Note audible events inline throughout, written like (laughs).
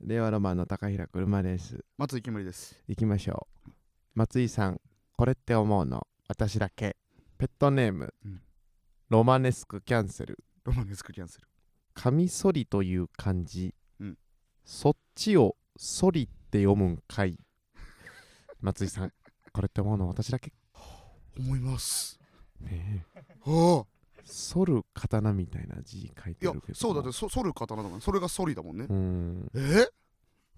令和ロマンの高平車です松井きむりです。行きましょう。松井さんこれって思うの私だけ。ペットネーム、うん。ロマネスクキャンセル。ロマネスクキャンセル。カミソリという漢字、うん。そっちをソリって読むんかい。松井さんこれって思うの私だけ。思います。ねえ反る刀みたいな字書いてるけど。そうだってそ反る刀だからそれがソリだもんね。うーん。え？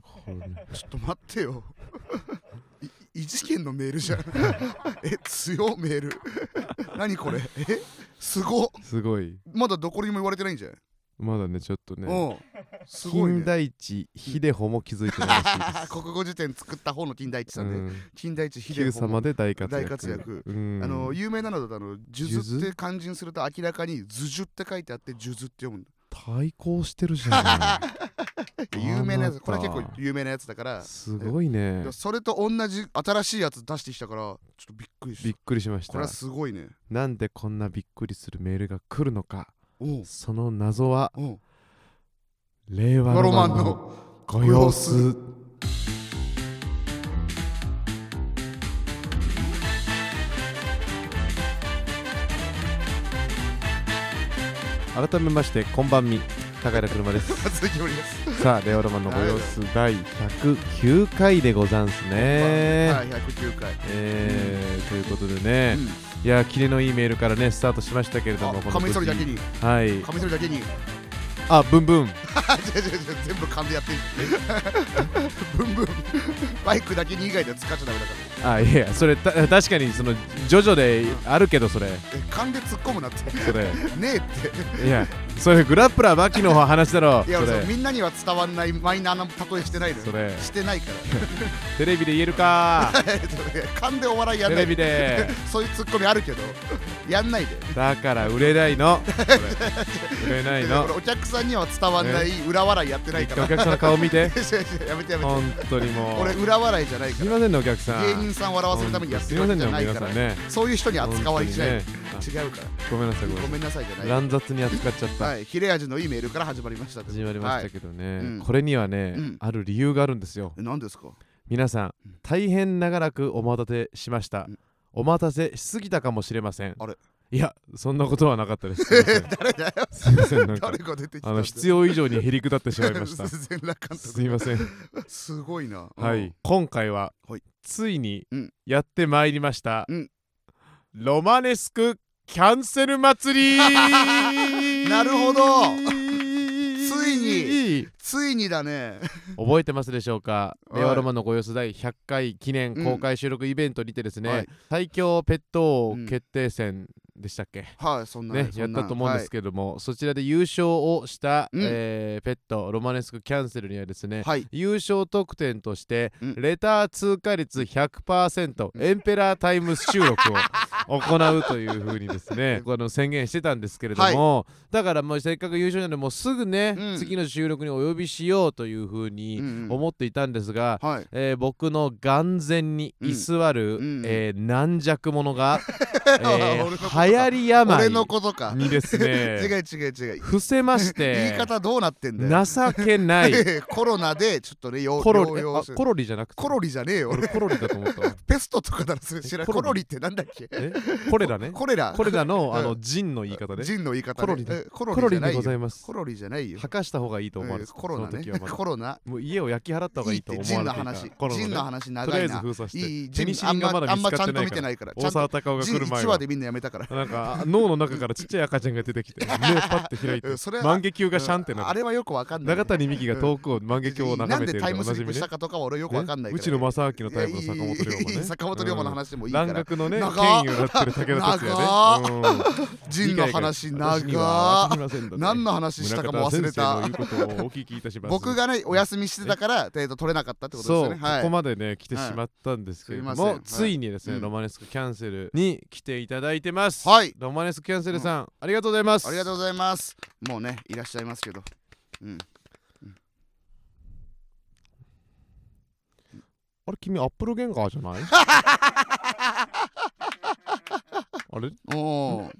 これ。ねちょっと待ってよ。い異次元のメールじゃん。(laughs) え強メール。何これ？え？すごっ。すごい。まだどこにも言われてないんじゃない？まだねちょっとねうん。すごい金ね田一秀穂も気づいてないらし。いです国語辞典作った方の金田一さんで、うん。金田一秀九穂様で大活躍。大活躍。うん。あの有名なのだとあの「数珠」って漢字にすると明らかに「図樹」って書いてあって「数珠」って読むんだ。対抗してるじゃ (laughs) 有名なやなたこれ結構有名なやつだから。んすごいね。でそれと同じ新しいやつ出してきたからちょっとびっくりしびったくりしました。これはすごいね。なんでこんなびっくりするメールが来るのかその謎は令和ロロマンのご様子。改めましてこんばんみ。高平車です。(laughs) さあ令和ロマンのご様子第109回でござんすね、はい109回。えーということでね、うんいやキレのいいメールからねスタートしましたけれどもカミソリだけに。はい。カミソリだけに。あブンブン違う違う違う全部勘でやってる。ブンブン。バイクだけに以外では使っちゃダメだから。あいやそれた確かにそのジョジョであるけどそれ。え勘で突っ込むなって。それ。ねえって。いやそれグラップラーバキの話だろいやそれ。そうみんなには伝わんないマイナーな例えしてないのよそれ。してないか (laughs) テレビで言えるか。ら勘で。お笑いやんないテレビで。(laughs) そういうツッコミあるけど。やんないで。だから売れないの。それ。(laughs) 売れないの。これお客さんには伝わんない裏笑いやってないから。お客さんの顔見て。(laughs) やめてやめて。本当にもう。俺裏笑いじゃないから。すいませんねお客さん。芸人さん笑わせるためにやってるわけじゃないから。皆さんね。そういう人に扱われしない。本当にね。違うから。あごめんなさい。ごめんなさいじゃない。い乱雑に扱っちゃった。はい切れ味のいいメールから始まりました始まりましたどけどね、うん。これにはね、うん。ある理由があるんですよ。え何ですか？皆さん。大変長らくお待たせしました、うん。お待たせしすぎたかもしれません。あれいやそんなことはなかったです。(laughs) 誰だよ。すいませんなんか誰が出てきたあの必要以上にへりくだってしまいました。すいません。督すごいな。はい。今回は、はい。ついにうん。やってまいりました、うん。ロマネスクキャンセル祭り。(laughs) なるほど。ついに。(laughs) ついにだね。覚えてますでしょうか？はい。令和ロマンのご様子第100回記念公開収録イベントにてですね、はい。最強ペット王決定戦でしたっけ、はいそんなね、やったと思うんですけども、そちらで優勝をした、うん。えーペットロマネスクキャンセルにはですね、はい。優勝特典として、うん。レター通過率100%、エンペラータイム収録を (laughs) 行うというふうにですねこの宣言してたんですけれども、だからもうせっかく優勝なのでもうすぐね、うん。次の収録にお呼びしようというふううんにうん。思っていたんですが、はい。えー僕の眼前に居座る、うんえー軟弱者が、(laughs) えー流行り病。俺のことか。にです (laughs) 違ねう違う違う。伏せまして言い方どうなってんだよ。情けない。(laughs) コロナでちょっとねよコロリあコロリじゃなくて？コロリじゃねえよ。俺コロリだと思ったわ。(laughs) ペストとかなら知らん。コロリ。コロリってなんだっけ？えコレラね。コレラ。コレラのあのうんジンの言い方でジンの言い方ね。コロリコロリでございます。コロリじゃないよ。吐かした方がいいと思われえてーコロナね。コロナ。もう家を焼き払った方がいいと思われてジンの話。コロナねジンの話とりあ長いなえず封鎖して。あんまちゃんと見てないから。大沢たかおが1来る前は。話でみんなやめたからなんか脳の中からちっちゃい赤ちゃんが出てきて (laughs) 目パッて開いてうんそれは万華鏡がシャンってなる。あれはよくわかんない。永谷美紀が遠くを万華鏡を眺めているなんでタイムスリップしたかとかは俺よくわかんないね。内野正明のタイプの坂本龍馬ね。(laughs) 坂本龍馬の話でもいいから。蘭学のね権威をなってる武田鉄矢長ねうん。ジンの話長何の話したかも忘れた。僕がねお休みしてたからえ？ーと取れなかったってことですよね。はい。ここまでね来てしまったんですけれども、ついにですね、うん。ロマネスクキャンセルに来ていただいてますはい。ロマネスクキャンセルさん、ありがとうございます。ありがとうございます。もうねいらっしゃいますけど。うん。あれ君アップルゲンガーじゃない？(laughs) あれ？おお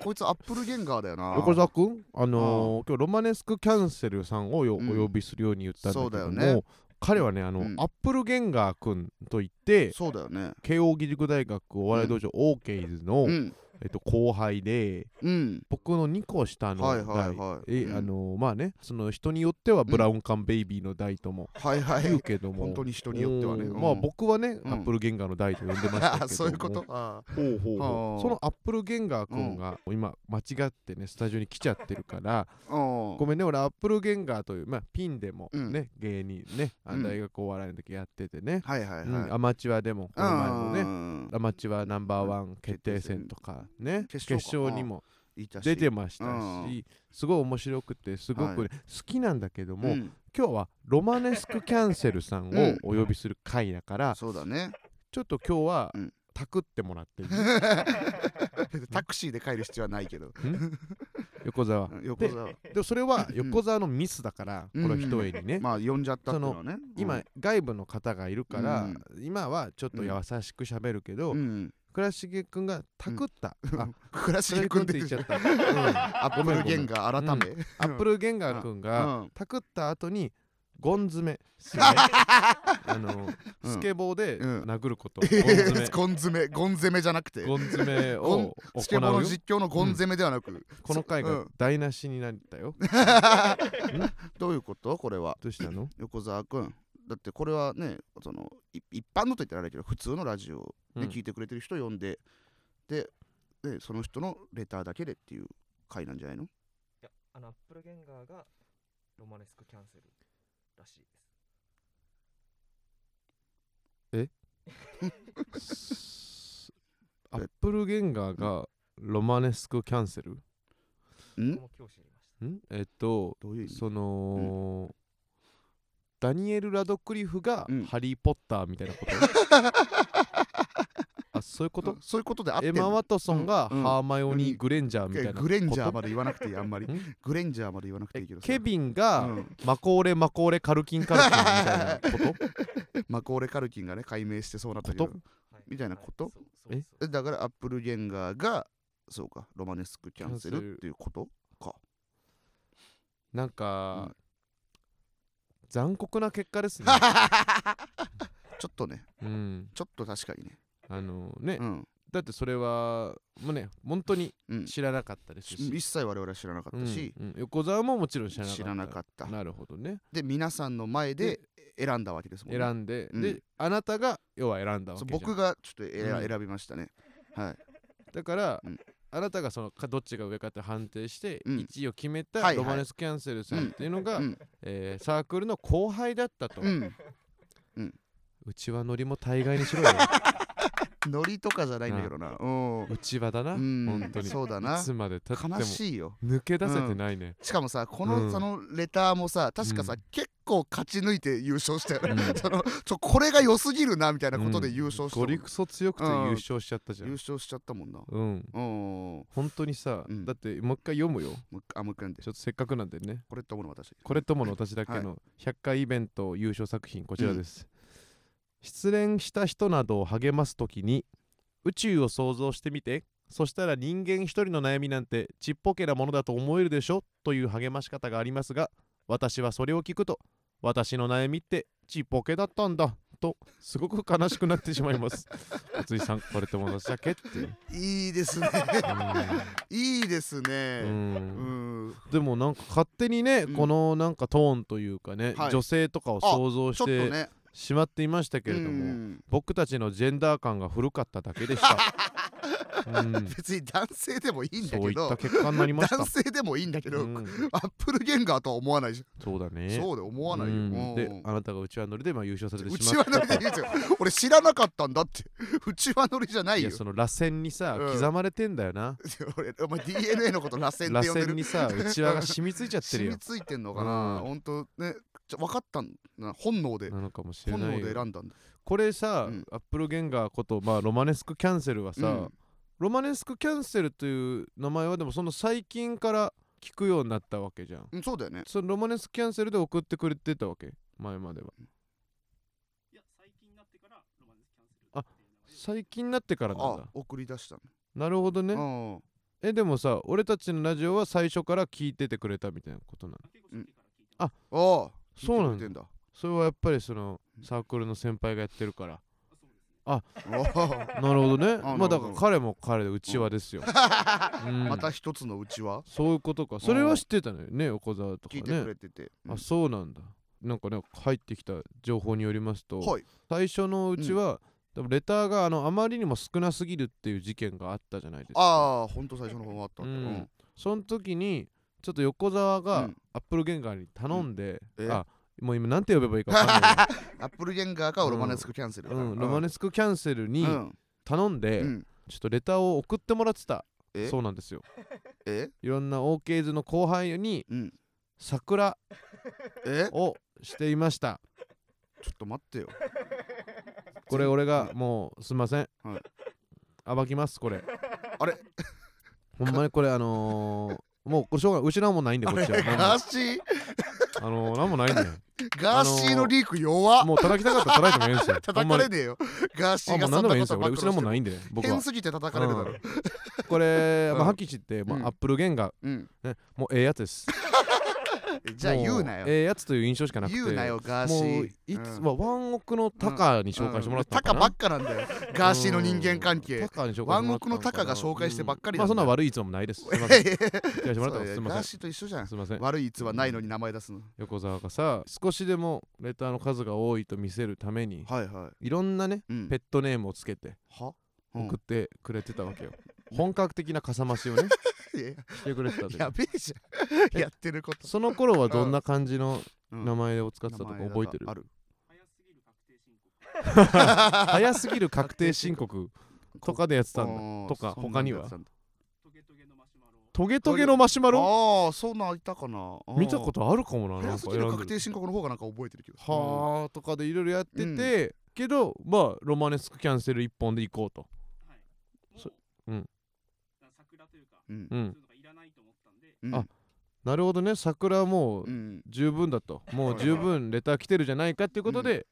こいつアップルゲンガーだよな。横澤くんあのー今日ロマネスクキャンセルさんをよおうん。呼びするように言ったんだけどそうだよも、ね。彼はねあの、うん。アップルゲンガーくんといってそうだよね。慶応義塾大学お笑い道場 O-keis の、うんえっと、後輩でうん。僕の2個下の代、はいはいはい。うん。えあのまあねその人によってはブラウン管ベイビーの代ともはいはい。言うけども、本当に人によってはね。まあ僕はね、うん。アップルゲンガーの代と呼んでましたけども。(laughs) そういうこと？あほうほうほう。そのアップルゲンガー君が今間違ってねスタジオに来ちゃってるからごめんね俺アップルゲンガーという、まあ、ピンでもうん。ね、芸人ね大学お笑いの時やっててね、はいはいはい、うんアマチュアでもこの前ねアマチュアナンバーワン決定戦とかね決決勝にも出てましたうんしすごい面白くてすごくね、好きなんだけども、うん。今日はロマネスクキャンセルさんうん。をお呼びする回だから、そうだね。ちょっと今日は、うん。タクってもらって (laughs) タクシーで帰る必要はないけど。横澤横澤でもそれは横澤のミスだから、うん。この一重にね、まあ呼んじゃったってのはね。今、外部の方がいるから、うん。今はちょっと優しく喋るけど、倉重くんがタクった、あ倉 (laughs) 倉重くんって重君って言っちゃった、うん。アップルゲンガー改め。アップルゲンガーくんが、うん。タクった後にゴン詰め (laughs) あの、うん。スケボーでうん。殴ること、(laughs) ゴン詰めゴン詰めじゃなくて。ゴン詰めをスケボーの実況のゴン攻めではなく、この回がうん。台無しになったよ、どういうこと？これは。どうしたの？横澤君だってこれはねそのい一般のと言ったらあれだけど普通のラジオでうん。聞いてくれてる人呼んで、ででその人のレターだけでっていう回なんじゃないの？いや、あの、アップルゲンガーがロマネスクキャンセルらしいです。(laughs) アップルゲンガーがロマネスクキャンセル？ん？ん？えっとどういう意味？その、ダニエル・ラドクリフがうん。ハリー・ポッターみたいなこと、(laughs) あそういうこと？そういうことであってんの？エマ・ワトソンがうん。ハーマイオニー・うん。グレンジャーみたいなこと？グレンジャーまで言わなくていいあんまり。ん？グレンジャーまで言わなくていえいけどさ。ケビンうがん。マコーレ・マコーレ・カルキン・カルキンみたいなこと？(laughs) マコーレ・カルキンがね解明してそうなったけど。みたいなこと？はい。そうそうえ？そう。えだからアップルゲンガーがそうかロマネスクキャンセルっていうことか。なんか、うん残酷な結果ですね。(laughs) ちょっとね。うん。ちょっと確かにね。あのね、うん。だってそれはもうね本当にうん。知らなかったですし、一切我々は知らなかったし、うんうん。横澤ももちろん知らなかった。知らなかった。なるほどね。で皆さんの前で選んだわけですもんね。選んで、うん。であなたが要は選んだわそうけじゃん。僕がちょっと選びましたね。はい。だから、うんあなたがそのかどっちが上かって判定して、うん。1位を決めたロマネス・キャンセルさんっていうのが、うん。えーサークルの後輩だったと、ううん。ちはノリも大概にしろよ。(laughs) ノリとかじゃないんだけどな。うん。うちはだな、うん。本当に。そうだな。いつまでたっても。悲しいよ。抜け出せてないね、しかもさこの、うん。そのレターもさ確かさ、うん。結構勝ち抜いて優勝したよね、うん。(laughs) そのちょこれが良すぎるなみたいなことで優勝したゴリクソ強くて優勝しちゃったじゃん、優勝しちゃったもんな。うん。うん。本当にさ、うん。だってもう一回読むよ。あもう一回読んで。ちょっとせっかくなんでね。これって思うの私。これともの私だけの100回イベント優勝作品こちらです、失恋した人などを励ますときに宇宙を想像してみてそしたら人間一人の悩みなんてちっぽけなものだと思えるでしょという励まし方がありますが私はそれを聞くと私の悩みってちっぽけだったんだとすごく悲しくなってしまいます。(laughs) 松井さんこれとも私だけって。いういいですね。いいですうねでもなんか勝手にね、うん。このなんかトーンというかね、はい。女性とかを想像してね。しまっていましたけれども、うん。僕たちのジェンダー感が古かっただけでした。(laughs) うん、(laughs) 別に男性でもいいんだけど。男性でもいいんだけど、うん。アップルゲンガーとは思わないじゃん、そうだね。そうで思わないよ、で、あなたがうちわ乗りでまあ優勝されてうちわしまった。と。乗りで言うんですよ。(laughs) 俺知らなかったんだって。(laughs) うちわ乗りじゃないよ。いや、その螺旋にさ、うん。刻まれてんだよな。俺お前 DNA のこと螺旋って呼んでる。旋にさ、うちわが染みついちゃってるよ。染み。ついてんのかな、うん。ほんとねちょ分かったんだ本能で。なのかもしれ本能ないよ。で選んだんだ。これさ、うん。アップルゲンガーこと、まあ、ロマネスクキャンセルはさ、うんロマネスクキャンセルという名前はでもその最近から聞くようになったわけじゃん。うんそうだよねそのロマネスクキャンセルで送ってくれてたわけ？前までは。いや、最近になってからロマネスキャンセルあ最近になってからなんあだ。送り出したなるほどね。のえでもさ俺たちのラジオは最初から聞いててくれたみたいなことなの？結構初期から聞いてます。おおそうなんだそれはやっぱりそのサークルの先輩がやってるからあ (laughs) なるほどね。あまあだから彼も彼でうちわですよ、うん。また一つのうちはそういうことか。それは知ってたのよ。ね横澤とか聞いてくねれてて、うん。あそうなんだ。なんかね入ってきた情報によりますと、はい。最初のうちは、多分レターがあのあまりにも少なすぎるっていう事件があったじゃないですか。ああほんと最初の方あったんだ、ううん。んその時にちょっと横澤うがん。アップルゲンガーに頼んで、えあもう今なんて呼べばいいか分かんない (laughs) アップルゲンガーかロマネスクキャンセルけど、うん、ロマネスクキャンセルにうん。頼んで、うん。ちょっとレターを送ってもらってた。え？そうなんですよ。え？いろんな OK 図の後輩にうん。サクラえ？をしていました。ちょっと待ってよ。これ俺がもうすいません、はい。暴きますこれ。あれ？(laughs) ほんまにこれあのーもうこれしょうが失うもんないんでこっちは。なんもガーシーあのー、なんもないんだよ。(laughs) ガーシーのリーク弱っ。もう叩きたかったら叩いてもええんですよ。ほ (laughs) 叩かれねえよ。ガーシーがそんなことばっかり俺失うもんないんで僕は。変すぎて叩かれるだろ。これ、まあ、うん。はって、まあうん。アップルゲンガうん。ー、ね、もうええやつです (laughs) (laughs) じゃあ言うなよ。もええやつという印象しかなくて。言うなよガーシもうーいつ、うん。まあ、ワンオクのタカに紹介してもらったのかな、タカばっかなんだよ。ガーシーの人間関係。タカに紹介ワンオクのタカが紹介してばっかりまあそんな悪いいつもないです。(laughs) すいません。ガーシーと一緒じゃん。すいません。悪い逸話ないのに名前出すの。横澤がさ少しでもレターの数が多いと見せるためにはいはい。ろんなねうん。ペットネームをつけて送ってくれてたわけよ、本格的なかさ増しをねしてくれてたやべえじゃん。やってること。その頃はどんな感じのうん。名前を使ってたとか覚えてる？ある早すぎる確定申告。(laughs) 早すぎる確定申告。とかでやってたんだ。うんとかそんなん他には？トゲトゲのマシュマロ。トゲトゲのマシュマロ？ああそんなんいたかな。見たことあるかもななん早すぎるか確定申告の方がなんか覚えてるけどはあとかでいろいろやってて、けどまあロマネスクキャンセル一本で行こうと。はい。う、うんうん。うん。そういうのがいらないと思ったんで、うん。あなるほどね。桜はもううん。十分だと。もう十分レター来てるじゃないかっていうことで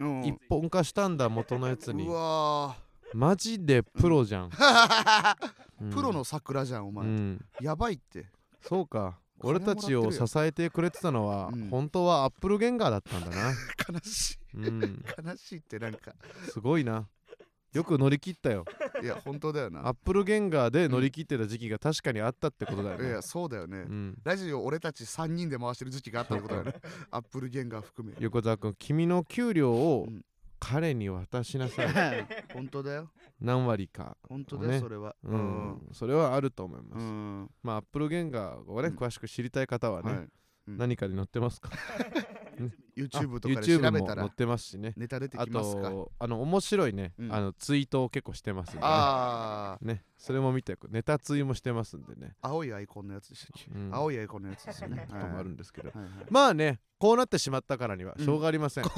うん。一本化したんだ元のやつに。うわマジでプロじゃん、ー (laughs) うん。プロの桜じゃんお前。うん。やばいって。そうか。金俺たちをもらってるよ支えてくれてたのは、うん。本当はアップルゲンガーだったんだな。(laughs) 悲しい。うん。悲しいってなんか。すごいなよく乗り切ったよ。(laughs) いや本当だよな。アップルゲンガーで乗り切ってた時期が確かにあったってことだよね。いやそうだよね。うん。ラジオ俺たち3人で回してる時期があったってことだよね。アップルゲンガー含め。横澤君君の給料をうん。彼に渡しなさい。(laughs) 本当だよ。何割か。本当だね。よそれは。ううんん。それはあると思います。うん。まあアップルゲンガーをねうん。詳しく知りたい方はねはい何かに載ってますか？(laughs) YouTube とかで YouTube 調べたらも載ってますしね。ネタ出てあきますか？とあの面白いね。うん。あのツイートを結構してますんでね。あね。それも見てネタツイもしてますんでね。あ青いアイコンのやつでしたっけ？うん。青いアイコンのやつですよね。(laughs) とかもあるんですけど。はいはい。まあねこうなってしまったからにはうん。しょうがありません、(laughs) うん。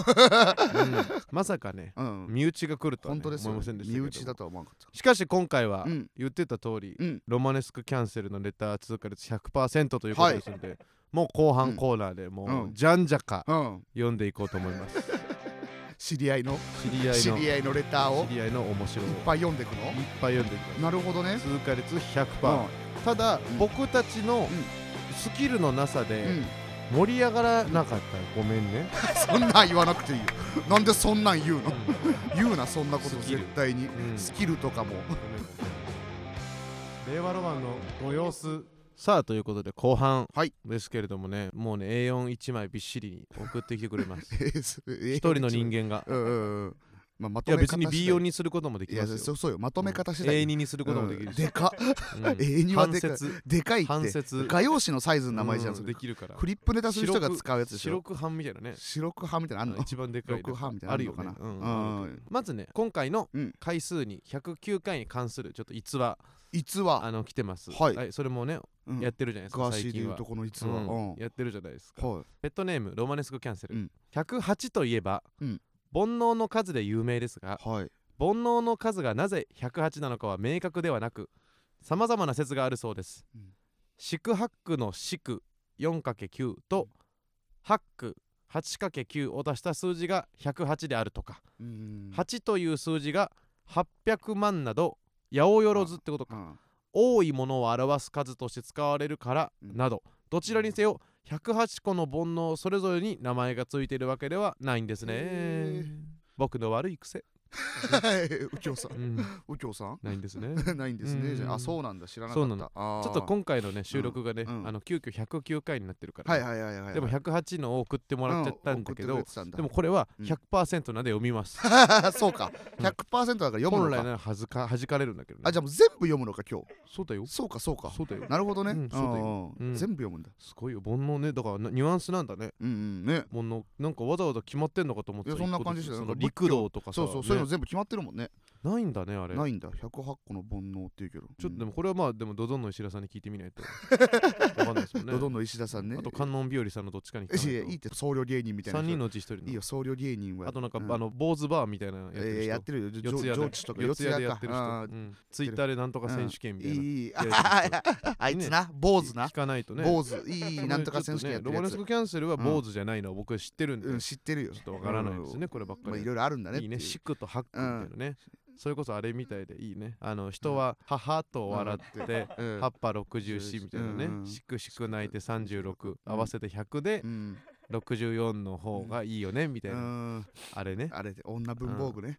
まさかねうん。身内が来るとは、ね、本当ですよ思いませんでしたけど。身内だとは思わなかっしかし今回はたうん。言ってた通り、うん。ロマネスクキャンセルのレター通過率100%ということですので、もう後半コーナーでもうじゃんじゃかうん。読んでいこうと思います。(laughs) 知り合いの？知り合いの。知り合いのレターを？知り合いの面白い。いっぱい読んでくの？いっぱい読んでいきますなるほどね。通過率100%、うん。ただ、ん。僕たちのスキルのなさでうん。盛り上がらなかった。らごめんね、(laughs) そんなん言わなくていいよ。なんでそんなん言うの？言うなそんなことスキル絶対に。うん。スキルとかも。令和ロマンのご様子さあということで後半はい。ですけれどもねもうね A41 枚びっしりに送ってきてくれます。(laughs) 一人の人間が。うんうんうん。まあまとめいや別に方次 B4 第にすることもできいやますよ。そうそうよ。まとめ方次第。A2 にすることもできるし、うん。でかっ。うん。(laughs) A2 は半でかい。節。でかいって。画用紙のサイズの名前じゃんうそれ。できるから。フリップネタする人が使うやつでしょ。白く半みたいなね。白く派みたいなのあんの？一番でかい六半みたいなあるよかな？ね。うんまずね今回のうん。回数に109回に関するちょっと逸話逸話。あの来てます。はい。それもねうん。やってるじゃないですかガーシーで最近は。いうとこの逸話。うん。うん。やってるじゃないですか。はい。ペットネームロマネスクキャンセル、うん。108といえば、うん。煩悩の数で有名ですがはい。煩悩の数がなぜ108なのかは明確ではなくさまざまな説があるそうです、うん。四苦八苦の四苦 4×9 と八苦 8×9 を出した数字が108であるとか、うん。8という数字が800万など八百万ってことか、うん。多いものを表す数として使われるからうん。などどちらにせよ108個の煩悩それぞれに名前がついているわけではないんですね。僕の悪い癖、右京さん。うん、右京さん？ないんですね。(laughs) ないんですね。じゃあうんあそうなんだ。知らなかった。ちょっと今回のね収録がね、うん。あの急遽109回になってるから。ね、はいはいはいはい。でも108のを送ってもらっちゃったんだけど、でもこれはうん。100%なんで読みます、(laughs) そうか。100%だから読む本来のかならはずか弾かれるんだけどね。あじゃあもう全部読むのか今日。そうだよ。そうかそうか。そうだよ。なるほどね。うんそうだよ。全部読むんだ。すごいよ。煩悩ね。だからなニュアンスなんだね。うんうん。ね。煩悩なんかわざわざ決まってんのかと思ってた。いやそんな感じして陸道とかさそうそう。そうの全部決まってるもんね。ないんだねあれ。ないんだ。108個の煩悩っていうけど。ちょっとでももこれはまあでもドドンの石田さんに聞いてみないと。(laughs) わかんないですもんね。ドドンの石田さんね。あと観音日和さんのどっちかに聞かいやいないいって僧侶芸人みたいな3人人のうち1人の。いいよ僧侶芸人は。あとなんか、うん。あの坊主バーみたいなのやってる人、えーやってるよ。四谷とか谷でやってる人、うん、ツイッターでなんとか選手権みたいな、いいいい。ああいつな。坊主な。聞かないとね。坊主。いいなんとか選手権やってるやつ。ロマネスクキャンセルは坊主じゃないのは僕知ってるんで、うん知ってるよ。ちょっとわからないですね、こればっかりまあいろいろあるんだね。いいね。シクとハックみたいなね、それこそあれみたいでいいね。あの人は母と笑って、うん。葉っぱ64みたいなね、うん。しくしく泣いて36合わせて100でうん。64の方がいいよねみたいうな、ん。あれね、あれで女文房具ね。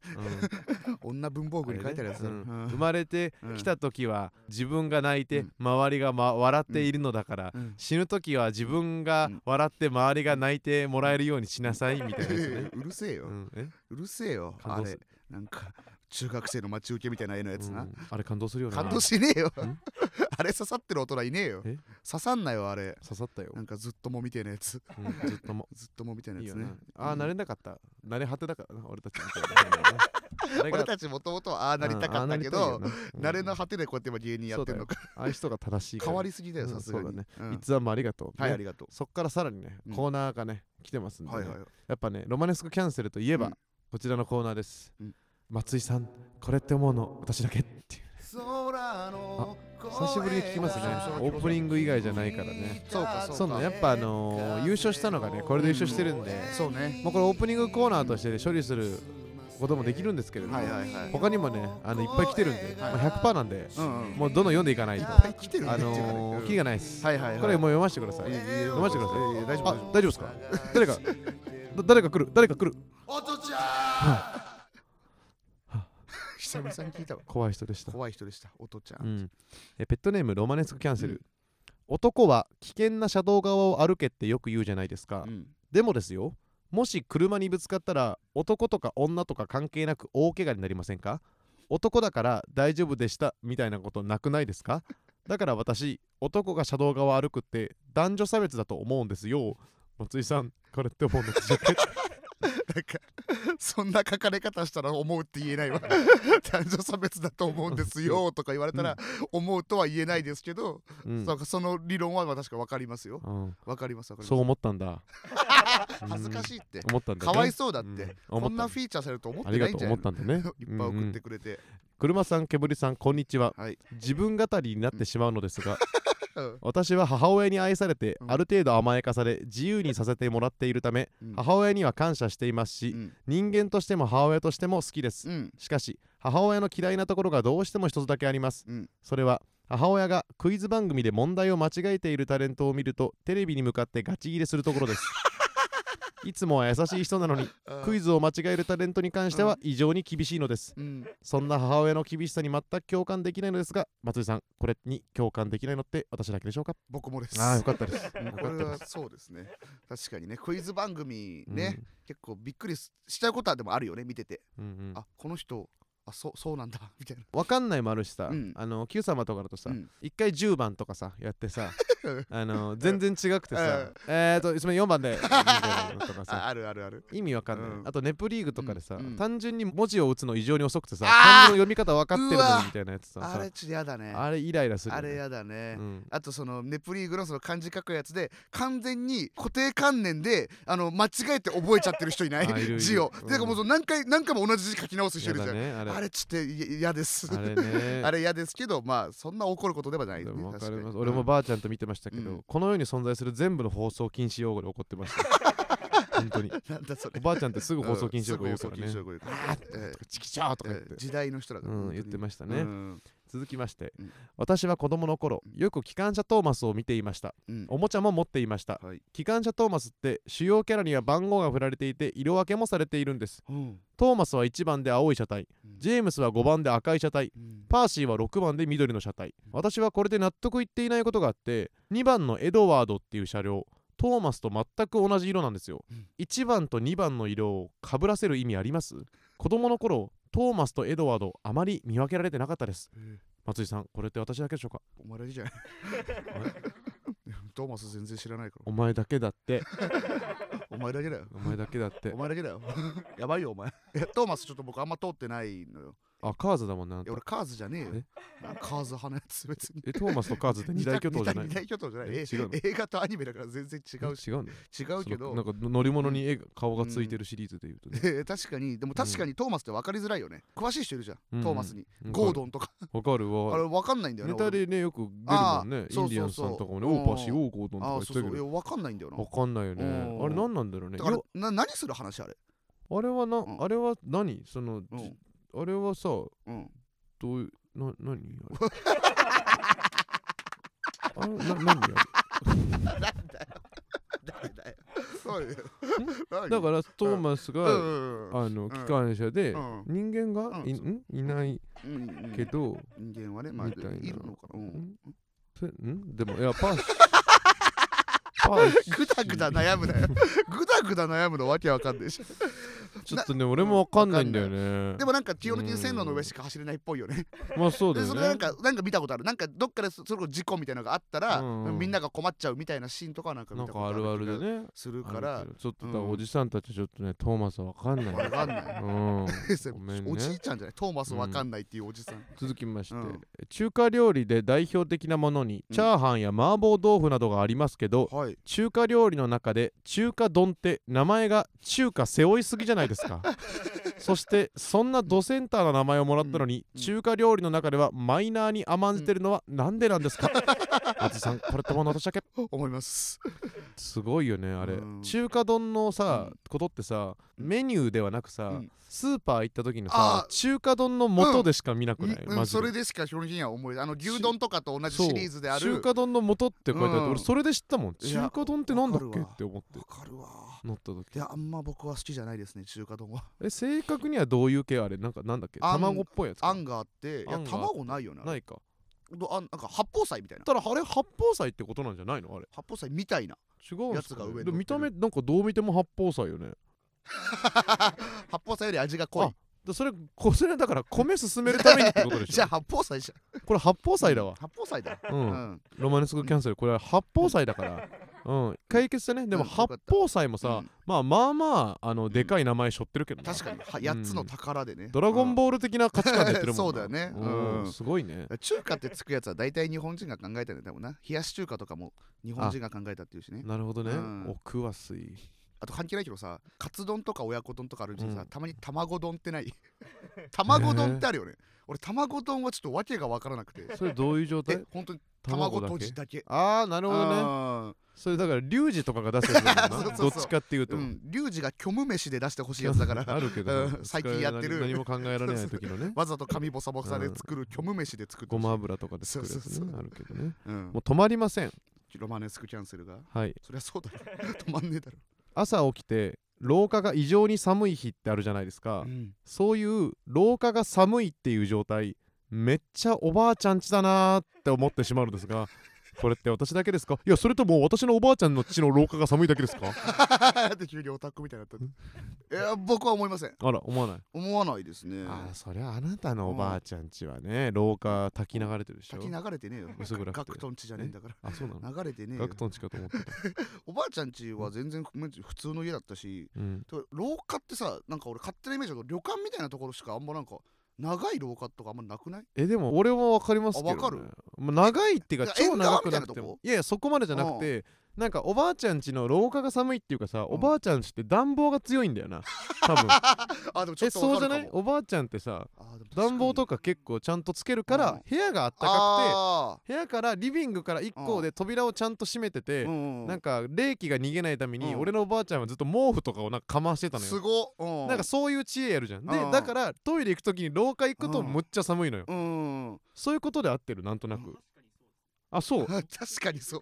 うん。(laughs) 女文房具に書いてあるやつだ。うん。うん。生まれてきた時は自分が泣いて周りが、ま、笑っているのだから、うん。死ぬ時は自分がうん。笑って周りが泣いてもらえるようにしなさいみたいなやつね。(laughs) うるせえよ。うん、え？うるせえよあれ。なんか中学生の待ち受けみたいな絵のやつな。うん。あれ感動するよね。感動しねえよ。ん？(laughs) あれ刺さってる大人いねえよ。え？刺さんなよあれ。刺さったよ。な。んか (laughs) ずっともみたいなやつ。うんずっとも。ずっともみたいないやつね。ああ、うん。慣れなかった。慣れ果てだか。らな、俺たちみたいな。(laughs) 俺たちもともとああなりたかったけどなれの果てでこうやって今芸人やってんのか。ああいう人が正しい。変わりすぎだようんさすがに。そうだね。うん。逸話もありがとう。ね。はいありがとそっからさらにねうん、コーナーがね、来てますんでね。うはいはい。やっぱね、ロマネスクキャンセルといえば、うん。こちらのコーナーです。うん松井さん、これって思うの私だけっていう。久しぶりに聞きますね。オープニング以外じゃないからね。そうかそうか。やっぱあのー優勝したのがね、これで優勝してるんで、そうね。もうこれオープニングコーナーとして、ね、処理することもできるんですけれども、はいはいはい。他にもね、あのいっぱい来てるんで、まあ、100%なんで、うんうん。もうどんどん読んでいかないと。いっぱい来てるねあのー、うんキリがないです。はいはいはい。これもう読ませてください。いいいい読ませてください。いやいや大丈夫あ、大丈夫ですか？誰か、だ誰か来る誰か来る。おとちゃん久々に聞いたわ。(laughs) 怖い人でした。怖い人でした。おとちゃうん。ん、えペットネームロマネスクキャンセル、男は危険な車道側を歩けってよく言うじゃないですか、うん。でもですよもし車にぶつかったら男とか女とか関係なく大怪我になりませんか？男だから大丈夫でしたみたいなことなくないですか？だから私男が車道側を歩くって男女差別だと思うんですよ。松井さんこれって思うんですよなんかそんな書かれ方したら思うって言えないわ。(laughs) 男女差別だと思うんですよとか言われたら思うとは言えないですけど、うん。その理論は確か分かりますよ。うん。分かります分かります。そう思ったんだ。(laughs) 恥ずかしいって。思ったんだね。かわいそうだって、うん。こんなフィーチャーされると思ってないんじゃない思ったんだね。いっぱい送ってくれて、車さん煙さんこんにちは。はい、自分語りになってしまうのですが、うん私は母親に愛されて、うん。ある程度甘やかされ自由にさせてもらっているため、うん。母親には感謝していますし、うん。人間としても母親としても好きです、うん。しかし母親の嫌いなところがどうしても一つだけあります、うん。それは母親がクイズ番組で問題を間違えているタレントを見るとテレビに向かってガチギレするところです (laughs) いつもは優しい人なのにクイズ、ズを間違えるタレントに関しては異常に厳しいのです。うん、そんな母親の厳しさに全く共感できないのですが、松井さん、これに共感できないのって私だけでしょうか？僕もです。ああ、よかったです。そうですね。確かにねクイズ番組ね、うん。結構びっくりししちゃうことはでもあるよね見てて、うんうん。あこの人あそう (laughs) そうなんだ (laughs) みたいな。わかんないもあるしさ、うん。あの Q 様とかだとさ、うん。一回10番とかさやってさ (laughs) あの全然違くてさ、うん。えーとすみません4番でみたいなのとかあさあるあるある。意味わかんない、うん。あとネプリーグとかでさ、うん。うん。単純に文字を打つの異常に遅くてさ漢字の読み方分かってるのにみたいなやつさあれちょっとやだね。あれイライラするよね、あれやだね、うん。あとそのネプリーグのその漢字書くやつで完全に固定観念であの間違えて覚えちゃってる人いない？あいるいる。字を、うん。でかもうその何回何回も同じ字書き直す人いるじゃん、あれ。あれちょっと嫌です。あれね。(laughs) あれ嫌ですけどまあそんな怒ることではないでねも分かります。俺もばあちゃんと見てましたけど、うん。この世に存在する全部の放送禁止用語で怒ってました。(laughs) 本当に。なんだそれ。おばあちゃんってすぐ放送禁止用語言うからねうからあーチキショーとか言ってえー時代の人らがうん言ってましたね。うん。続きまして、うん。私は子供の頃よく機関車トーマスを見ていました。うん。おもちゃも持っていました。はい。機関車トーマスって主要キャラには番号が振られていて色分けもされているんです。うん。トーマスは1番で青い車体。うんジェームスは5番で赤い車体。うん。パーシーは6番で緑の車体。私はこれで納得いっていないことがあって2番のエドワードっていう車両トーマスと全く同じ色なんですよ、うん。1番と2番の色をかぶらせる意味あります？子供の頃トーマスとエドワードあまり見分けられてなかったです。えー松井さんこれって私だけでしょうか？お前だけじゃないトーマス全然知らないから。お前だけだって。(laughs) お前だけだよ。お前だけだって。お前だけだよ。(laughs) やばいよお前。い (laughs) やトーマスちょっと僕あんま通ってないのよあカーズだもんな俺カーズじゃねえよ。なんかカーズ派のやつ別に。えトーマスとカーズって二大巨頭じゃない？二大巨頭じゃない？ええ違うの？映画とアニメだから全然違うし。違うの？違うけど。なんか乗り物に絵が顔がついてるシリーズで言うとね、えー確かに。でも確かにトーマスって分かりづらいよね。詳しい人いるじゃん、うんトーマスに、うんゴードンとか。わかるわ。あれ分かんないんだよねネタでねよく出るもんね。インディアンさんとかもね。うんオーパーシーオーゴードンとか言ってたけど。分かんないんだよな。わかんないよね。うん。あれ何なんだろうね。だ何する話あれ？あれはな、うん。あれは何？その、あれはさうん。どういうな何あれ？(laughs) あれ？な何あれ？何？だからトーマスが、うん。あの機関車で、うん。人間がい,、うん。ん？いないうん。うん。けど、人間はねまあみたいな。いるのかな、うん。ん？それん？でもいやパーシパーシぐだぐだ悩むなよ。ぐだぐだ悩むのわけわかんないし。ちょっとね俺もわかんないんだよね。でもなんか基本的に線路の上しか走れないっぽいよね。まあそうだよね。でそれなんかなんか見たことある。なんかどっかでそそれこそ事故みたいなのがあったら、みんなが困っちゃうみたいなシーンとかはなんか見たことなんかあるあるでね。するかあらちょっとおじさんたちちょっとねトーマスはわかんない。わかんない。うん。ごめんね。おじいちゃんじゃない。トーマスわかんないっていうおじさん、続きまして、うん。中華料理で代表的なものにうんチャーハンや麻婆豆腐などがありますけど、はい中華料理の中で中華丼って名前が中華背負いすぎじゃないですか。(laughs) そしてそんなドセンターな名前をもらったのに、うん中華料理の中ではマイナーに甘んじてるのはなんでなんですか。(laughs) あずさんこれってもの私だけ？思います。すごいよねあれ、うん。中華丼のさ、うん。ことってさうん。メニューではなくさ、うんスーパー行った時のあさ中華丼の素でしか見なくない、うんマジで。それでしか基本的には思いあの牛丼とかと同じシリーズである。中華丼の素って書いてあって、うん。俺それで知ったもん。中華丼ってなんだっけ？って思って。わかるわ。乗った時。いやあんま僕は好きじゃないですね中華丼は。え正確にはどういう系あれ？なんかなんだっけ？あん卵っぽいやつか。あんがあっていや卵ないよねないか。どあんなんか八宝菜みたいな。ただあれ八宝菜ってことなんじゃないの？あれ。八宝菜みたいな。違うやつが上に見た目なんかどう見ても八宝菜よね (laughs) 八宝菜より味が濃い。あでそれこそれだから米進めるためにってことでしょ？(laughs) じゃあ八宝菜じゃん。これ八宝菜だわ。八宝菜だ。う、うん。んロマネスクキャンセル。これは八宝菜だから。うん。解決したね。でも八宝菜もさ、うん。まあまあまああのでかい名前背負ってるけどな。確かに。は8つの宝でね。ドラゴンーボール的な価値観でやってるもんな。(laughs) そうだよね。うん。うん。すごいね。ル中華ってつくやつは大体日本人が考えたんだよ多分な。冷やし中華とかも日本人が考えたっていうしね。なるほどね、うん。奥は水あと関係ないけどさカツ丼とか親子丼とかあるうちにさ、うん。たまに卵丼ってない？(laughs) 卵丼ってあるよね。俺卵丼はちょっと訳が分からなくて。それどういう状態？え本当に卵とじだけ？ああなるほどね。あそれだからリュウジとかが出すやつだもんな？(laughs) そうそうそうどっちかっていうと、ーうんリュウジが虚無飯で出してほしいやつだから。(laughs) あるけど、うん最近やってる。何何も考えられない時のね。わざと紙ボサボサで作る虚無飯で作ってほしいごま油とかで作るやつね。そうそうそう。あるけどね。うん。もう止まりません。ロマネスクキャンセルが？はい。そりゃそうだよ。止まんねえだろ、朝起きて廊下が異常に寒い日ってあるじゃないですか、うん。そういう廊下が寒いっていう状態めっちゃおばあちゃんちだなーって思ってしまうんですがこれって私だけですか？いやそれとも私のおばあちゃんの家の廊下が寒いだけですか？(laughs) で急にオタクみたいになった。(laughs) いや僕は思いません。あら思わない、思わないですね。ああそりゃあなたのおばあちゃんちはね廊下滝流れてるでしょ？滝流れてねえよ。薄暗くて。ガクトンチじゃねえんだから。あそうなの？流れてねえよ。ガクトンちかと思ってた、(laughs) おばあちゃんちは全然普通の家だったしうん、廊下ってさなんか俺勝手なイメージだけど旅館みたいなところしかあんまなんか長い廊下とかあんまなくない？えでも俺も分かりますけど、ね、あわかる？まあ長いっていうか超長くなくても。いやいやそこまでじゃなくてなんかおばあちゃんちの廊下が寒いっていうかさ、おばあちゃんちって暖房が強いんだよな。(laughs) 多分。あでもちょえっとそうじゃない？おばあちゃんってさあーでも確かに。暖房とか結構ちゃんとつけるから、うん。部屋があったかあくて部屋からリビングから1個で扉をちゃんと閉めてて、ーうんなんか冷気が逃げないために、うん。俺のおばあちゃんはずっと毛布とかをなんかかましてたのすよごっ。うん。なんかそういう知恵やるじゃん。でうん。だからトイレ行く時に廊下行くとうん。むっちゃ寒いのよ。うん。そういうことで合ってるなんとなく。あそう。(laughs) 確かにそう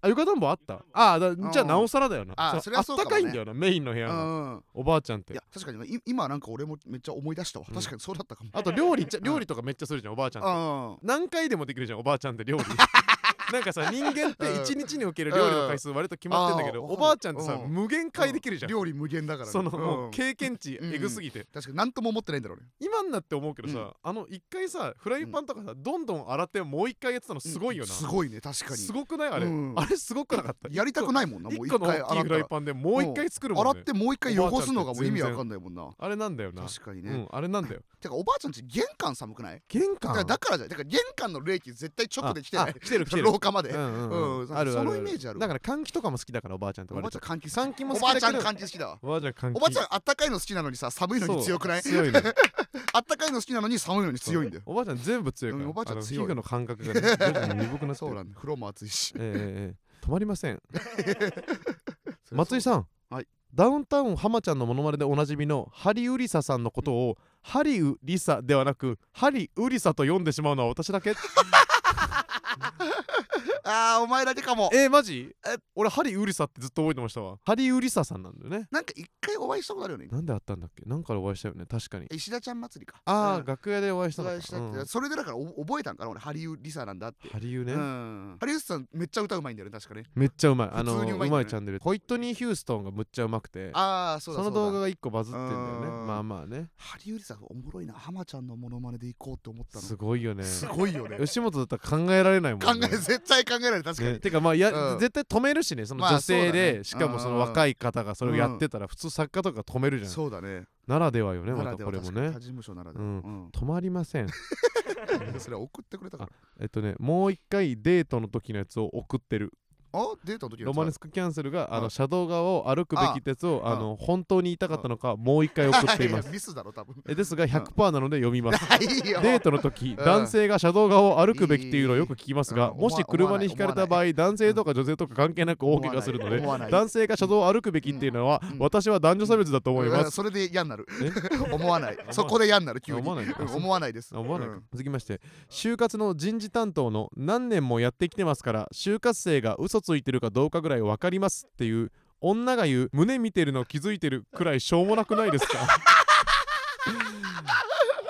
あ床暖房あった？あだじゃあなおさらだよな。あそうそりゃそうかもね。あったかいんだよなメインの部屋うがん。おばあちゃんって。いや確かにい今なんか俺もめっちゃ思い出したわ。うん。確かにそうだったかも。あと料理料理とかめっちゃするじゃんおばあちゃんって。うん。何回でもできるじゃんおばあちゃんって料理 (laughs) なんかさ人間って一日における料理の回数割と決まってんだけどうん。おばあちゃんってさうん。無限回できるじゃん。料理無限だからね。その経験値うん。えぐすぎて。確かに何とも思ってないんだろうね。今になって思うけどうん。さあの一回さフライパンとかさどんどん洗ってもう一回やってたのすごいよな。すごいね確かに。すごくない？あれ。うん。あれすごくなかった？やりたくないもんなもう一回大きいフライパンでもう一回作るもん洗ってもう一回汚すのがもう意味わかんないもんな。あれなんだよな。確かにね。うんあれなんだよ。てかおばあちゃんち玄関寒くない？玄関？だからだからじゃんだから玄関の冷気絶対直で来てない。来てる来てる廊下まで。うんうんうん。そのイメージあるだから換気とかも好きだからおばあちゃんっておばあちゃん換気換気も好きおばあちゃん換気好きだわ。おばあちゃん換気。おばあちゃんあったかいの好きなのにさ寒いのに強くない？強いね。(laughs) あったかいの好きなのに寒いのに強いんだよ。おばあちゃん全部強いから。うんおばあちゃんの強い。皮膚の感覚がね徐々に鈍くなってる。そうなんだ風呂も暑いし。ええええ止まりません。(laughs) 松井ん。さん、はい。ダウンタウン浜ちゃんのモノマネでおなじみのハリウリサさんのことを、ハリウリサではなくハリウリサと読んでしまうのは私だけ (laughs) あーお前だけかも。えー、マジ？え俺ハリウリサってずっと覚えてましたわ。ハリウリサさんなんだよね。なんか一回お会いしたことあるよね。なんであったんだっけ？なんかでお会いしたよね確かに。石田ちゃん祭りか。ああ、うん。楽屋でお会いしたお会いしたって、うん。それでだからお覚えたんかな俺。ハリウリサなんだって。ハリウね、うん。ハリウリサさんめっちゃ歌うまいんだよね確かね。めっちゃうまい。あのううまいチャンネル。ホイットニー・ヒューストンがむっちゃうまくて。ああそうだその動画が一個バズってんだよね。うん。まあまあね。ハリウリサおもろいな。浜ちゃんのモノマネで行こうって思ったの。すごいよね。すごいよね。(laughs) 吉本だったら考えられないもん考ねえ絶対考えられない確かに、ね、てかまあや、うん。絶対止めるしねそのまあ女性そうだで、ね。しかもそのうん若い方がそれをやってたら、普通作家とか止めるじゃん。そうだね。ならではよねまたこれもね。止まりません。(laughs) それは送ってくれたから。えっとねもう一回デートの時のやつを送ってるあデートの時のロマネスクキャンセルがあうんの車道側を歩くべきってやつをああの本当に言いたかったのかもう一回送っていまやすミスだろ多分。えですが100%なので読みます。(laughs) デートの時、うん。男性が車道側を歩くべきっていうのをよく聞きますが、うん。もし車にひかれた場合、男性とか女性とか関係なく大怪我するので、男性が車道を歩くべきっていうのは、うん。私は男女差別だと思います。うん。それで嫌になる。え？(laughs) 思わない。そこで嫌になる急に。思わないうん。思わないです。あ思わない続きまして就活の人事担当の何年もやってきてますから就活生が嘘嘘ついてるかどうかぐらい分かりますっていう女が言う胸見てるの気づいてるくらいしょうもなくないですか？(laughs)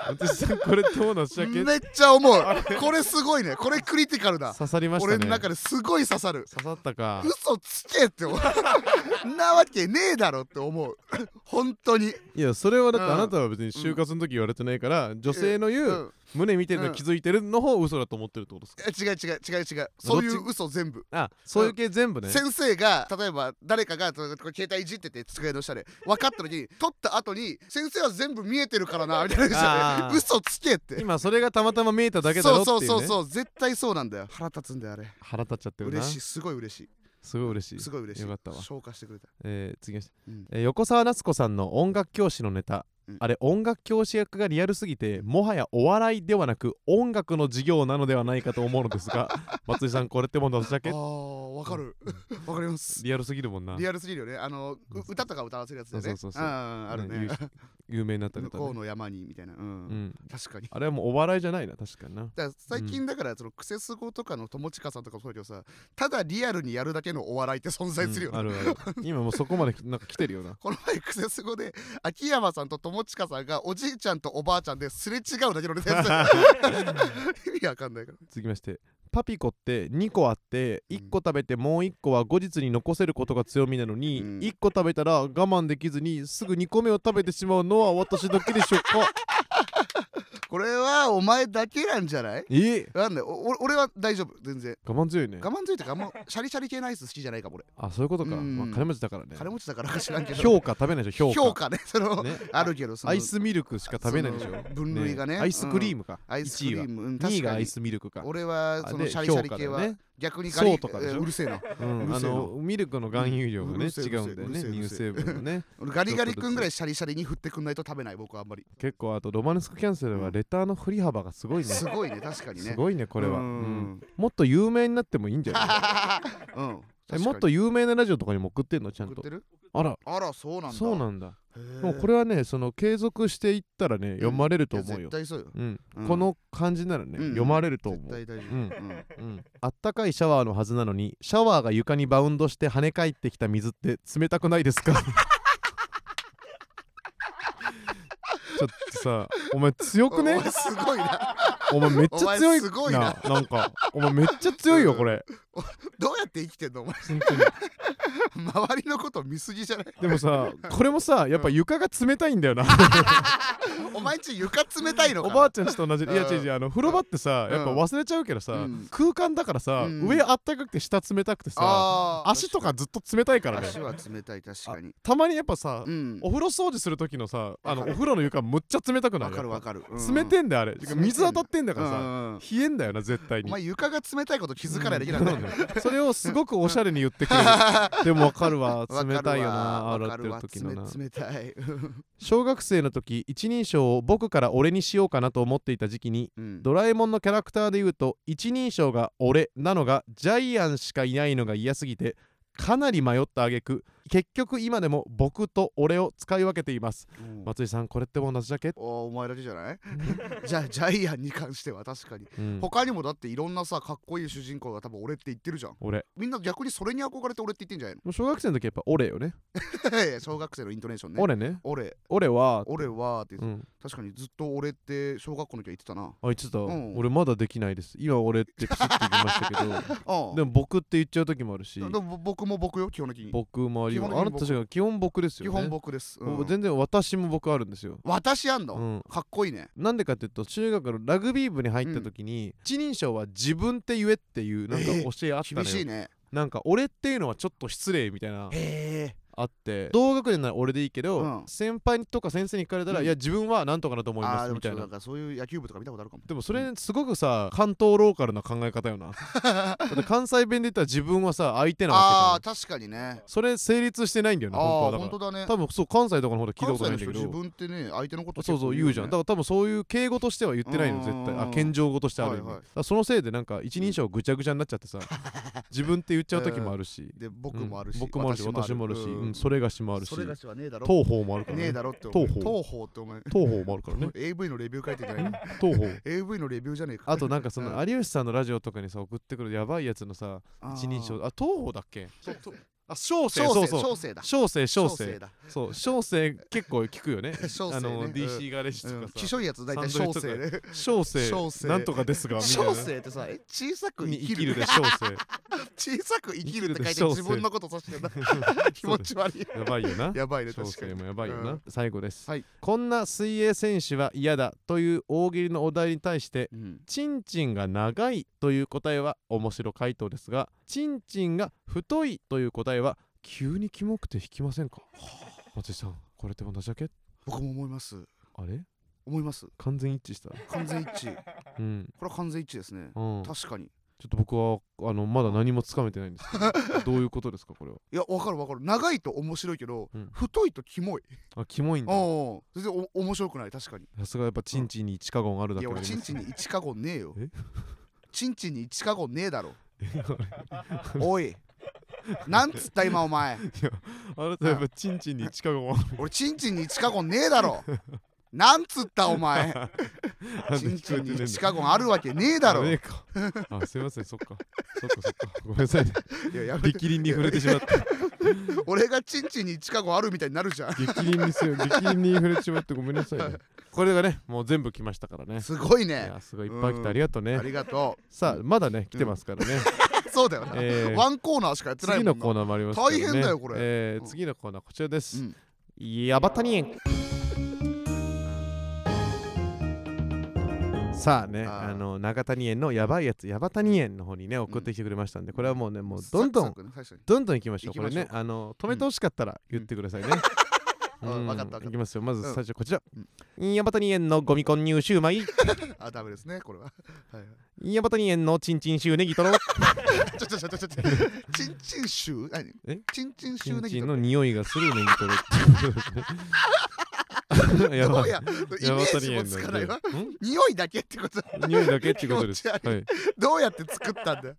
私さんこれどうなんしゃけ？めっちゃ思う。これすごいね。これクリティカルだ刺さりましたね。俺の中ですごい刺さる。刺さったか。嘘つけって思う。(laughs) なわけねえだろって思う。本当に。いやそれはだってうん。あなたは別に就活の時言われてないから、女性の言う、うん。胸見てるの気づいてるの方を嘘だと思ってるってことですか、え違う違う。違う違う。そういう嘘全部。あそういう系全部ね、先生が例えば誰かが携帯いじってて机の下で分かった時に取った後に先生は全部見えてるからなみたいなあ (laughs) ー嘘つけって。今それがたまたま見えただけだろっていう、ね、そうそうそうそう。絶対そうなんだよ。腹立つんだよあれ。腹立っちゃってるな。嬉しい。すごい嬉しい。すごい嬉しい。すごい嬉しい。よかったわ。消化してくれた。えー、次まして、うん。えー横澤夏子さんの音楽教師のネタ、うん。あれ音楽教師役がリアルすぎてもはやお笑いではなく音楽の授業なのではないかと思うのですが (laughs) 松井さんこれってもんだ私だあけーわかる。(laughs) わかります。リアルすぎるもんな。リアルすぎるよね。あのう歌とか歌わせるやつだよね。そうそうそうそう。んあるね。ね有有名になった向方ね。こうの山にみたいな。うん。うん。確かに。あれはもうお笑いじゃないな確かにな。だ最近だからそのクセスゴとかの友近さんとかもそうだけどさただリアルにやるだけのお笑いって存在するよね、うんあるある。今もうそこまで (laughs) なんか来てるよな。この前クセスゴで秋山さんと友近さんがおじいちゃんとおばあちゃんですれ違うだけのネタやってた意味わかんないから。続きましてパピコって2個あってうん1個食べてもう1個は後日に残せることが強みなのに、うん。1個食べたら我慢できずにすぐ2個目を食べてしまうのは私だけでしょうか？これはお前だけなんじゃない？え？なんだよおお俺は大丈夫全然。我慢強いね。我慢強いというかあんまシャリシャリ系のアイス好きじゃないかも俺。あそういうことか、うん。まあ、金持ちだからね。金持ちだからか知らんけど。評価食べないでしょ評価。評価ねそのね。あるけどそのアイスミルクしか食べないでしょ。分類がね。アイスクリームか、アイスクリー1位は。ム、うん、2位がアイスミルクか。俺はそのでシャリシャリ系はね逆にガリそうとかでしょ？えーうるせえな。うん。あのミルクの含有量がね違うんだよね乳成分のね。(laughs) 俺ガリガリ君ぐらいシャリシャリに振ってくんないと食べない僕はあんまり。結構あとロマネスクキャンセルはレターの振り幅がすごいね。すごいね確かにね。すごいねこれは。ううん。んもっと有名になってもいいんじゃない？(laughs) うん。えもっと有名なラジオとかにも送ってんのちゃんと。送ってる？あら。あらそうなんだ。そうなんだもうこれはねその継続していったらね読まれると思うよ。うん。うん。この感じならねうん。読まれると思う。あったかいシャワーのはずなのにシャワーが床にバウンドして跳ね返ってきた水って冷たくないですか？(laughs) ちょっとさお前強くね？お前すごいな。お前めっちゃ強い。すごいな。なんかお前めっちゃ強いよこれ。どうやって生きてんの？お前周りのこと見すぎじゃない？でもさこれもさやっぱ床が冷たいんだよな (laughs) お前んち床冷たいのおばあちゃんちと同じ。いやうん。違う違う。あの風呂場ってさやっぱ忘れちゃうけどさ、うん。空間だからさ、うん。上あったかくて下冷たくてさ足とかずっと冷たいからね。足は冷たい確かに。たまにやっぱさ、うん。お風呂掃除する時のさあのお風呂の床むっちゃ冷たくないわかるわかる。うん。冷てんだよあれ。水当たってんだからさ、うん冷えんだよな絶対に。お前床が冷たいこと気づかないだけなんだようん。(laughs) それをすごくおしゃれに言ってくれる。(laughs) でもわかるわ。冷たいよなわ洗ってる時のな。冷冷たい。小学生の時一人称を僕から俺にしようかなと思っていた時期にうん。ドラえもんのキャラクターで言うと一人称が俺なのがジャイアンしかいないのが嫌すぎてかなり迷った挙句結局今でも僕と俺を使い分けています。うん。松井さんこれって同じだけ、おお前だけじゃない？(laughs) じゃあジャイアンに関しては確かに。うん。他にもだっていろんなさかっこいい主人公が多分俺って言ってるじゃん。俺。みんな逆にそれに憧れて俺って言ってんじゃないもう小学生の時やっぱ俺よね。の (laughs) いや小学生のイントネーションね。俺ね。俺。俺は。俺はってうん。確かにずっと俺って小学校の時は言ってたな。あ言ってた、ん。俺まだできないです。今俺ってプシッて言いましたけど。(laughs) うん。でも僕って言っちゃう時もあるし。でも僕も僕よ基本的に。僕もあり基本あなたたちが基本僕です基よね。本僕です、うん。全然私も僕あるんですよ。私あんの、うん。かっこいいね。なんでかっていうと中学のラグビー部に入った時に、一人称は自分って言えっていうなんかえ教えあったのよ、厳しいね。なんか俺っていうのはちょっと失礼みたいな。へえあって同学年なら俺でいいけど、うん。先輩とか先生に聞かれたら、うん。いや自分はなんとかなと思いあますみたいな。そういう野球部とか見たことあるかも。でもそれすごくさ関東ローカルな考え方よな。(laughs) 関西弁で言ったら自分はさ相手なあわけあ確かにね。それ成立してないんだよな本当は。だねら多分そう関西とかの方で聞いた関ことないんだけ西の人自ど分ってね相手のことそうそう言うじゃんだから多分そういう敬語としては言ってないの絶対。あうん謙譲語としてあるはいはい。そのせいでなんか一人称ぐちゃぐちゃになっちゃってさ (laughs) 自分って言っちゃう時もあるし。で僕もあるし、うん。僕もあるし私もあるし。うんそれがしもあるしそれがしはねえだろ。東方もあるからね。えねだろって東方東方ってお前東方もあるからね。(laughs) AV のレビュー書いてんじゃないの？東方 AV のレビューじゃねえか。あとなんかそのうん。有吉さんのラジオとかにさ送ってくるやばいやつのさ一人称。あ東方だっけ？そうとあ小生。小生そうそう。小生だ。小生小生。だ。そう。小生結構聞くよね。(laughs) 小生ね。あのうん DC ガレージうん。とか。さきしょいやつ大体小生ね。小生。小生。なんとかですがみたいな。小生ってさえ小さくに生きるで小生。(laughs) 小さく生きるって書いて自分のこと指してんだ (laughs) 気持ち悪い。やばいよな。やばいね小確かに。生もやばいよな、うん。最後です、はい。こんな水泳選手は嫌だという大喜利のお題に対してうん。チンチンが長いという答えは面白回答ですがチンチンが太いという答えは急にキモくて引きませんか？松井さんこれって同じだけ？僕も思います。あれ？思います。完全一致した？完全一致。うん、これは完全一致ですね。うん、ちょ確かに。っと僕はあのまだ何もつかめてないんですけど。どういうことですかこれは？いやわかるわかる。長いと面白いけど、うん。太いとキモい。あキモいんだ。全然お面白くない確かに。さすがやっぱチンチンに一カゴンあるだいやけあります俺チンチンに1カゴンねえよ。え？(laughs) チンチンに1カゴンねえだろ。おい (laughs) なんつった今お前。あなたやっぱチンチンに一カゴンある俺チンチンに1カゴンねえだろ。なんつったお前。(laughs) チンチンにこえてねえんだ1カゴンあるわけねえだろ。あすいません。そっか。そっかそっか。ごめんなさいね。ややめて。激鱗に触れてしまった (laughs) 俺がチンチンに1カゴンあるみたいになるじゃん。激鱗にすよ激鱗に触れてしまって。ごめんなさいね。これがねもう全部来ましたからね。すごいいねやすごい。いっぱい来てありがとうね。ありがとさあまだね来てますからね。うそうだよな、えーワンコーナーしかやってない次もんな。のコーナーもありますね。大変だよこれ。えーうん次のコーナーこちらです。うん。ヤバタニエンさあねあの長谷園のやばいやつヤバタニエンの方にね送ってきてくれましたんでこれはもうねもうどんどんどんどん行きましょう。これねあの止めてほしかったら言ってくださいね。うん分かった分かっいきますよ。まずうん。最初こちら。うん。ヤバタニ園のゴミ混入シューマイ。たあダメですねこれは。(laughs) はいはい。ヤバタニ園のチンチンシューネギトロ。ちょちょちょちょちょチンチンシュー？何？え？チンチンシチンューネギとチンの匂いがするネギトロ (laughs) やばい。やイメージもつかないわ。ん？匂いだけってこと。匂いだけってことです。はい。い。どうやって作ったんだよ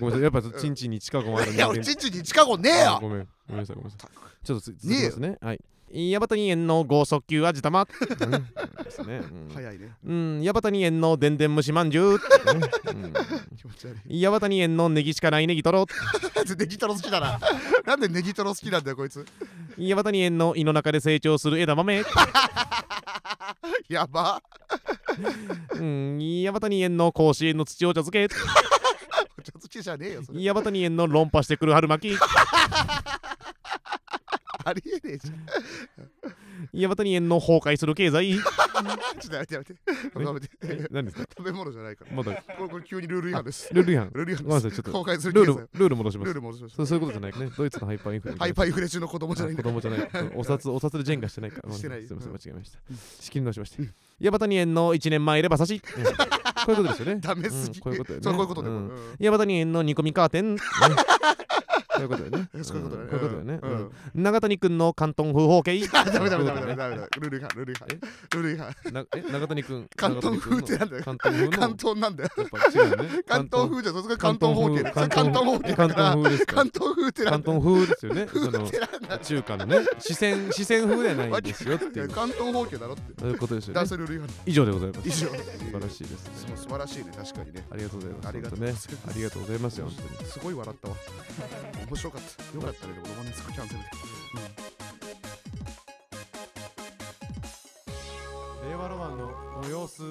ごめんなさい。やっぱチンチンに近くまでいや俺チンチンに近くねえよあごめん。ごめんなさい。ごめんなさい。ちょっとつ続ねえよきますね。はい。ヤバタニ園の剛速球味玉。うんですね。うん早いねうん。ヤバタニ園のでんでん蒸しまんじゅう。うん気持ち悪いヤバタニ園のネギしかないネギトロ。(laughs) ネギトロ好きだななんでネギトロ好きなんだよこいつヤバタニ園の胃の中で成長する枝豆。(laughs) やばうん。ヤバタニ園の甲子園の土お茶漬け。ちょっと好きじゃねえよそれヤバタニ園の論破してくる春巻き。(laughs) ありえねえじゃんヤバタニ園の崩壊する経済。(laughs) ちょっとやめてやめてやめてえ？何ですか？食べ物じゃないからまだこれこれ急にルール違反ですルール違反。ルール違反ですごめんなさい。ちょっと。公開するルー経済ル、ルール戻しますルー。ル戻しましそうそういうことじゃないね。ドイツのハイパーインフレ。ハイパーインフレ中の子供じゃないんだあ子供じゃない。お札、お札でジェンガしてないから。してないすみません、うん間違えました。仕切り直しまして。ヤバタニ園の1年前レバ刺し。うんこういうことですよね。(laughs) ダメすぎうんこういうことよね。そうこういうことでうんもヤバタニ園の煮込みカーテン。ね (laughs) こういうことよね。(laughs) そういうことだね。ういうことよね。うん。うん。長谷くんの関東風包茎。(laughs) ダメダメダメダメダメ。ダ (laughs) メルール違反ルール違反。え？ルール違反。なえ？長谷くん。関東風ってなんだよ。関東風の。関東なんだよ。やっぱ違う東風じゃそれが関東方形だ関関東方形だ関から。東風ですか？関東風ってなん関だよ東風ですよ。ね。その中華のね、四川四川風ではないですよってい東方形だろって。そういうことですよね。男。性ルール違反。以上でございます。以上。素晴らしいです素晴らしいね。確かにね。ありがとうございます。ありがとうございます。ありがとうございます。よ、本当に。すごい笑ったわ面白かった。よかったね。でもロマネスクキャンセルで令和ロマンのご様子。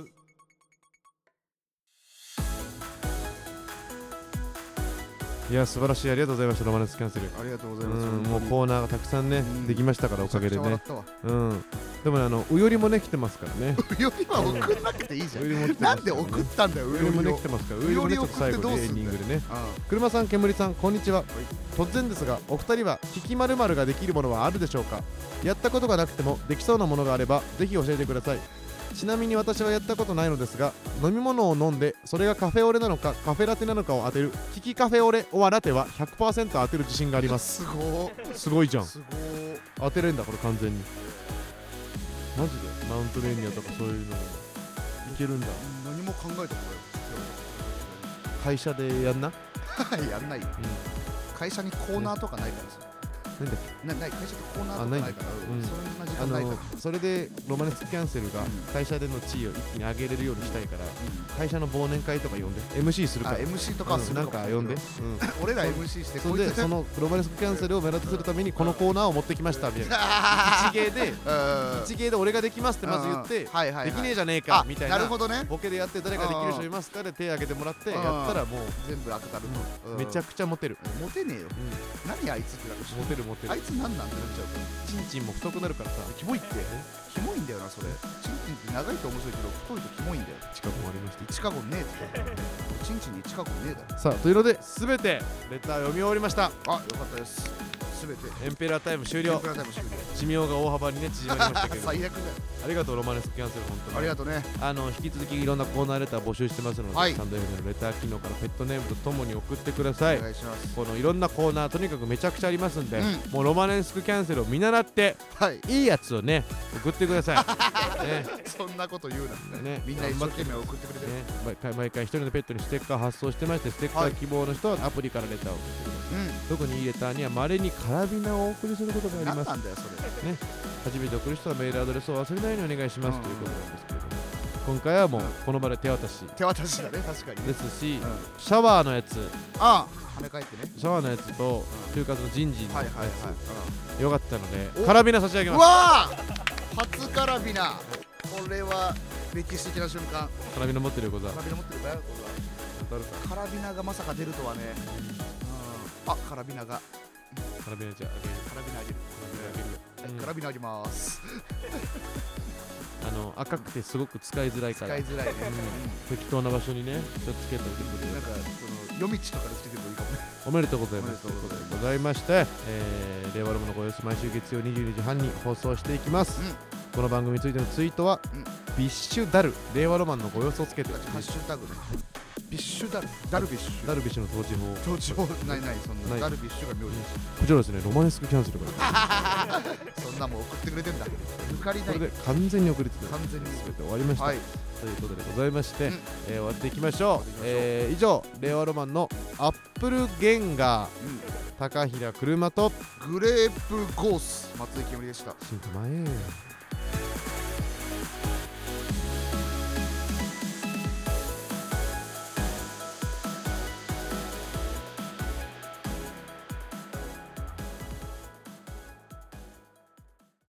いや、素晴らしい。ありがとうございました、ロマネスキャンセル。ありがとうごうざいます。ん、もうコーナーがたくさんねう、ん。できましたから、おかげでね。うん。でもね、あの、うよりもね、来てますからね。ったわよりは送んなくていいじゃうよりんも来てますからねなんで送ったんだようよりもね、来てますから。うよりもね、ちょっと最後にエンディングでね。あ車さん、煙さん、こんにちは。突然ですが、お二人は、引きまるができるものはあるでしょうか？やったことがなくても、できそうなものがあれば、ぜひ教えてください。ちなみに私はやったことないのですが、飲み物を飲んで、それがカフェオレなのか、カフェラテなのかを当てる、キキカフェオレオアラテは100%当てる自信があります。すごすごいじゃん。ーすご当てれんだ、これ完全に。マジで？マウントレーニアとかそういうの。いけるんだ。ー何も考えたこと会社でやんな？な (laughs) いやんないよ。会社にコーナーとかないからさなんだっなない会社ってコーナーとかないからうん。そんな時間ないから。それでロマネスキャンセルがうん。会社での地位を一気に上げれるようにしたいからうん。会社の忘年会とか呼んで。MC するかあら MC とかはすうんなんるか呼んで、うん、(laughs) 俺ら MC してそれでそのロマネスキャンセルを目立たせるためにこのコーナーを持ってきましたみたいな。一芸で (laughs) うん。一芸で俺ができますってまず言ってできねえじゃねえかあみたいな。なるほどね。ボケでやって誰かできる人いますか？で手挙げてもらってうん。やったらもう全部当たると。めちゃくくちゃモテる、モテねえよ。うん、何あいつってなるしモテるモテる。あいつ何なんてなっちゃう。からチンチンも太くなるからさ。キモいって。キモいんだよなそれ。チンチンって長いと面白いけど太いとキモいんだよ。近くもありまして近くねえって。チンチンに近くねえだろ。さあというので全てレター読み終わりました。あよかったですすべて。エンペラータイム終了。プラタイム終了。寿命が大幅にね縮まりましたけれども。(laughs) 最悪だよ。ありがとうロマネスキャンセル本当に。ありがとうね。あの引き続きいろんなコーナーレター募集してますので、はい。サンド FM のレター機能からペットネームとともに送ってください。お願いします。このいろんなコーナーとにかくめちゃくちゃありますんで、うん。もうロマネスクキャンセルを見習ってはい。いいやつをね送ってください。(laughs) ね。そんなこと言うな。ね。みんな一生懸命送ってくれてる。ね、毎回毎回一人のペットにステッカー発送してましてステッカはい。ー希望の人はアプリからレターを送ってください、う特にいいレターにはまれにカラビナをお送りすることがあんります。何なんだよそれ。初めて送る人はメールアドレスを忘れないようにお願いします、うんということなんですけれども。今回はもううんこの場で手渡し。手渡しだね確かにね。ですし、うん。シャワーのやつ。ああ跳ね返ってね。シャワーのやつと就活の人事のやはいはいはいつよかったのでお。カラビナ差し上げうます。わあ初カラビナ。これは歴史的な瞬間。カラビナ持ってるよこざカラビナ持ってるかよこれはカラビナがまさか出るとはね。うん。あカラビナがカラビナじゃあげるカラビナあげるカラビナあげるよはいカラビナあげますああの赤くてすごく使いづらいから。使いづらいね。適当な場所にねちょっとつけておいてくれる。なんかその夜道とかでつけてもいいかもね。おめでとうございます。とうございうことでございまして、えー、令和ロマンのご様子毎週月曜22時半に放送していきます、うん。この番組についてのツイートは、うん。ビッシュダル令和ロマンのご様子をつけてハッシュタグね。ビッシュダルダルビッシュ。ダルビッシュの登場。法統治法ないないそんなない。ダルビッシュが名字。こちらですねロマネスクキャンセルから。(laughs) そんなもん送ってくれてんだ。抜かりない。これで完全に送りつけ完全に。全て終わりました、はい。ということでございまして、うん。えー終わっていきましょう。終わっていきましょう。えー以上令和ロマンのアップルゲンガー高平車とグレープゴース松井けむりでした。進化前